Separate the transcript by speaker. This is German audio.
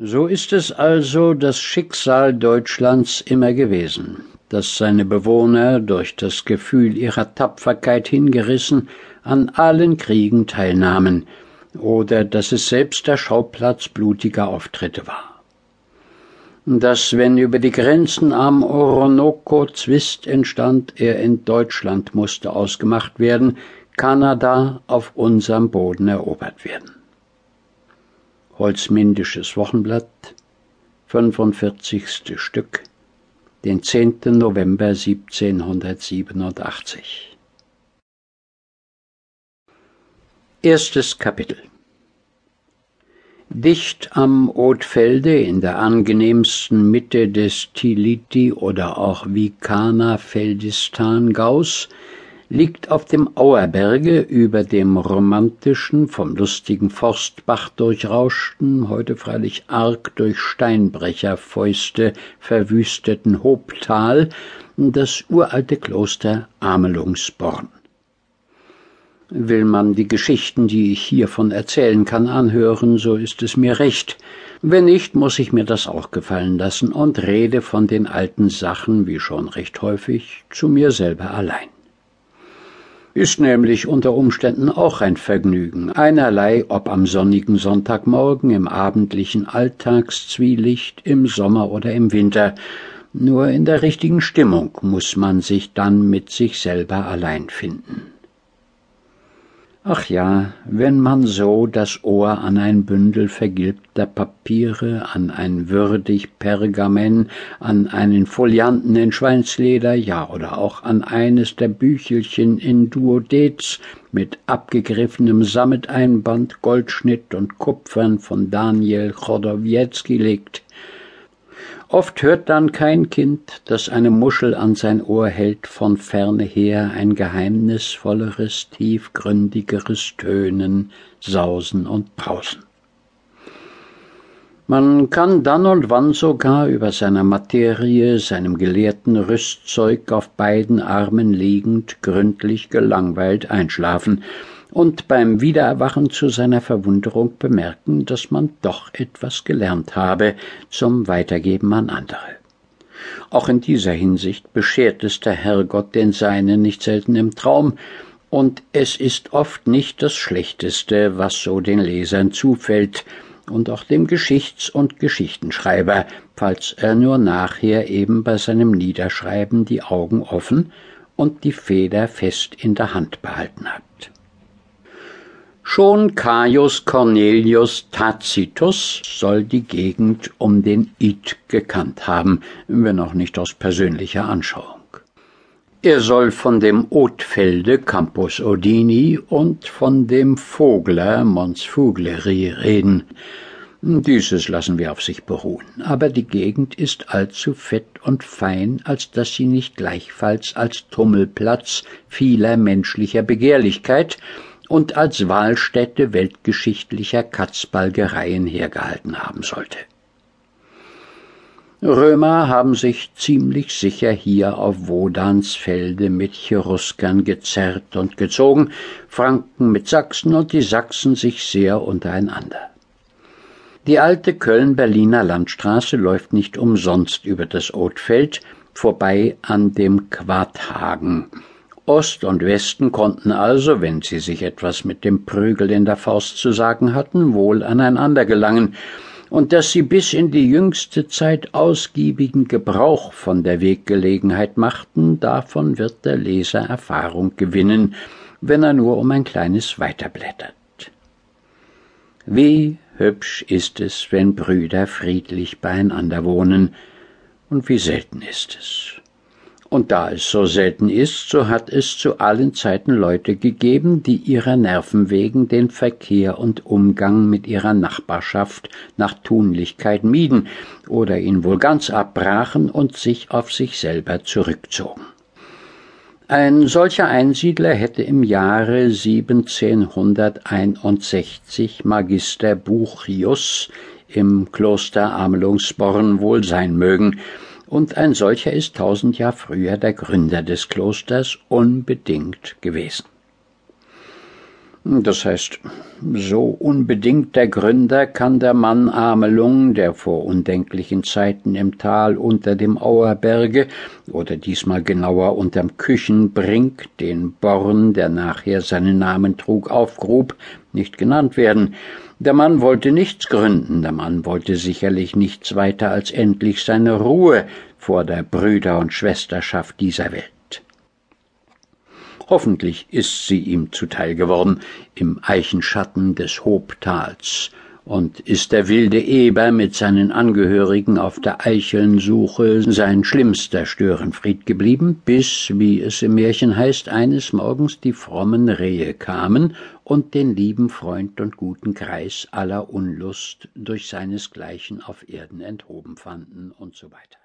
Speaker 1: So ist es also das Schicksal Deutschlands immer gewesen, dass seine Bewohner durch das Gefühl ihrer Tapferkeit hingerissen an allen Kriegen teilnahmen, oder dass es selbst der Schauplatz blutiger Auftritte war. Dass, wenn über die Grenzen am Orinoco Zwist entstand, er in Deutschland musste ausgemacht werden, Kanada auf unserem Boden erobert werden. Holzmindisches Wochenblatt, 45. Stück, den 10. November 1787. Erstes Kapitel Dicht am Othfelde in der angenehmsten Mitte des Tiliti oder auch Vikana-Feldistan-Gaus liegt auf dem Auerberge über dem romantischen, vom lustigen Forstbach durchrauschten, heute freilich arg durch Steinbrecherfäuste verwüsteten Hobtal das uralte Kloster Amelungsborn. Will man die Geschichten, die ich hiervon erzählen kann, anhören, so ist es mir recht. Wenn nicht, muss ich mir das auch gefallen lassen und rede von den alten Sachen, wie schon recht häufig, zu mir selber allein. Ist nämlich unter Umständen auch ein Vergnügen, einerlei ob am sonnigen Sonntagmorgen, im abendlichen Alltagszwielicht, im Sommer oder im Winter, nur in der richtigen Stimmung muss man sich dann mit sich selber allein finden. Ach ja, wenn man so das Ohr an ein Bündel vergilbter Papiere, an ein würdig Pergamen, an einen Folianten in Schweinsleder, ja oder auch an eines der Büchelchen in Duodez mit abgegriffenem Sammeteinband, Goldschnitt und Kupfern von Daniel Chodowiecki legt, Oft hört dann kein Kind, das eine Muschel an sein Ohr hält, von ferne her ein geheimnisvolleres, tiefgründigeres Tönen, Sausen und Brausen. Man kann dann und wann sogar über seiner Materie, seinem gelehrten Rüstzeug auf beiden Armen liegend, gründlich gelangweilt einschlafen, und beim Wiedererwachen zu seiner Verwunderung bemerken, dass man doch etwas gelernt habe zum Weitergeben an andere. Auch in dieser Hinsicht beschert es der Herrgott den Seinen nicht selten im Traum, und es ist oft nicht das Schlechteste, was so den Lesern zufällt, und auch dem Geschichts- und Geschichtenschreiber, falls er nur nachher eben bei seinem Niederschreiben die Augen offen und die Feder fest in der Hand behalten hat. Schon Caius Cornelius Tacitus soll die Gegend um den Id gekannt haben, wenn auch nicht aus persönlicher Anschauung. Er soll von dem Othfelde Campus Odini und von dem Vogler Mons Fugleri reden. Dieses lassen wir auf sich beruhen, aber die Gegend ist allzu fett und fein, als dass sie nicht gleichfalls als Tummelplatz vieler menschlicher Begehrlichkeit und als Wahlstätte weltgeschichtlicher Katzbalgereien hergehalten haben sollte. Römer haben sich ziemlich sicher hier auf Wodans Felde mit Cheruskern gezerrt und gezogen, Franken mit Sachsen und die Sachsen sich sehr untereinander. Die alte Köln-Berliner Landstraße läuft nicht umsonst über das Othfeld, vorbei an dem Quadhagen, Ost und Westen konnten also, wenn sie sich etwas mit dem Prügel in der Faust zu sagen hatten, wohl aneinander gelangen, und dass sie bis in die jüngste Zeit ausgiebigen Gebrauch von der Weggelegenheit machten, davon wird der Leser Erfahrung gewinnen, wenn er nur um ein kleines weiterblättert. Wie hübsch ist es, wenn Brüder friedlich beieinander wohnen, und wie selten ist es. Und da es so selten ist, so hat es zu allen Zeiten Leute gegeben, die ihrer Nerven wegen den Verkehr und Umgang mit ihrer Nachbarschaft nach Tunlichkeit mieden oder ihn wohl ganz abbrachen und sich auf sich selber zurückzogen. Ein solcher Einsiedler hätte im Jahre 1761 Magister Buchius im Kloster Amelungsborn wohl sein mögen, und ein solcher ist tausend Jahr früher der Gründer des Klosters unbedingt gewesen. Das heißt, so unbedingt der Gründer kann der Mann Amelung, der vor undenklichen Zeiten im Tal unter dem Auerberge oder diesmal genauer unterm Küchenbrink den Born, der nachher seinen Namen trug, aufgrub, nicht genannt werden. Der Mann wollte nichts gründen, der Mann wollte sicherlich nichts weiter als endlich seine Ruhe vor der Brüder- und Schwesterschaft dieser Welt. Hoffentlich ist sie ihm zuteil geworden im Eichenschatten des Hobtals, und ist der wilde Eber mit seinen Angehörigen auf der Eichelnsuche sein schlimmster Störenfried geblieben, bis, wie es im Märchen heißt, eines Morgens die frommen Rehe kamen und den lieben Freund und guten Kreis aller Unlust durch seinesgleichen auf Erden enthoben fanden und so weiter.